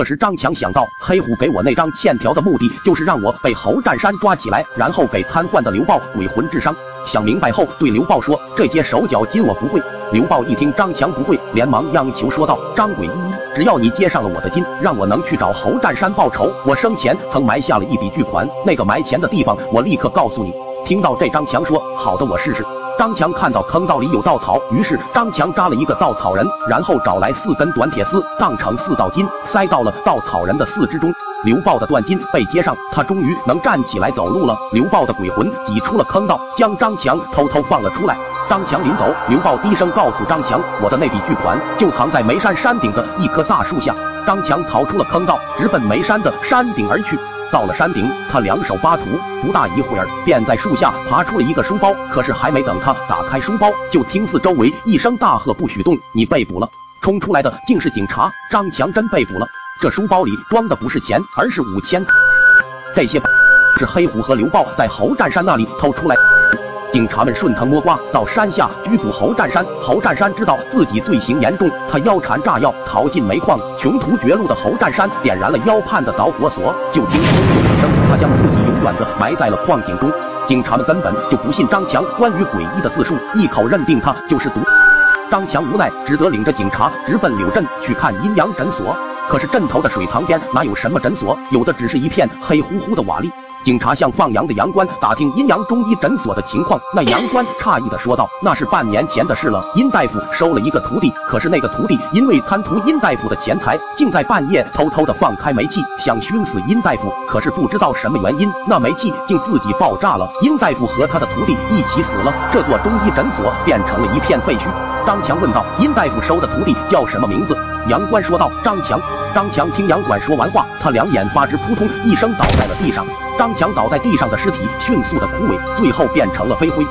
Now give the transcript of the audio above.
这时张强想到，黑虎给我那张欠条的目的，就是让我被侯占山抓起来，然后给瘫痪的刘豹鬼魂治伤。想明白后，对刘豹说：“这些手脚筋我不会。”刘豹一听张强不会，连忙央求说道：“张鬼一一，只要你接上了我的筋，让我能去找侯占山报仇。我生前曾埋下了一笔巨款，那个埋钱的地方，我立刻告诉你。”听到这，张强说：“好的，我试试。”张强看到坑道里有稻草，于是张强扎了一个稻草人，然后找来四根短铁丝，当成四道筋，塞到了稻草人的四肢中。刘豹的断筋被接上，他终于能站起来走路了。刘豹的鬼魂挤出了坑道，将张强偷偷放了出来。张强临走，刘豹低声告诉张强：“我的那笔巨款就藏在眉山山顶的一棵大树下。”张强逃出了坑道，直奔眉山的山顶而去。到了山顶，他两手扒土，不大一会儿便在树下爬出了一个书包。可是还没等他打开书包，就听四周围一声大喝：“不许动！你被捕了！”冲出来的竟是警察。张强真被捕了。这书包里装的不是钱，而是五千。这些是黑虎和刘豹在侯占山那里偷出来。警察们顺藤摸瓜到山下拘捕侯占山。侯占山知道自己罪行严重，他腰缠炸药逃进煤矿，穷途绝路的侯占山点燃了腰畔的导火索，就听轰隆一声，他将自己永远的埋在了矿井中。警察们根本就不信张强关于诡异的自述，一口认定他就是毒。张强无奈，只得领着警察直奔柳镇去看阴阳诊所。可是镇头的水塘边哪有什么诊所，有的只是一片黑乎乎的瓦砾。警察向放羊的羊倌打听阴阳中医诊所的情况，那羊倌诧异的说道：“那是半年前的事了。殷大夫收了一个徒弟，可是那个徒弟因为贪图殷大夫的钱财，竟在半夜偷偷的放开煤气，想熏死殷大夫。可是不知道什么原因，那煤气竟自己爆炸了，殷大夫和他的徒弟一起死了。这座中医诊所变成了一片废墟。”张强问道：“殷大夫收的徒弟叫什么名字？”杨官说道：“张强。”张强听杨管说完话，他两眼发直，扑通一声倒在了地上。张强倒在地上的尸体迅速的枯萎，最后变成了飞灰。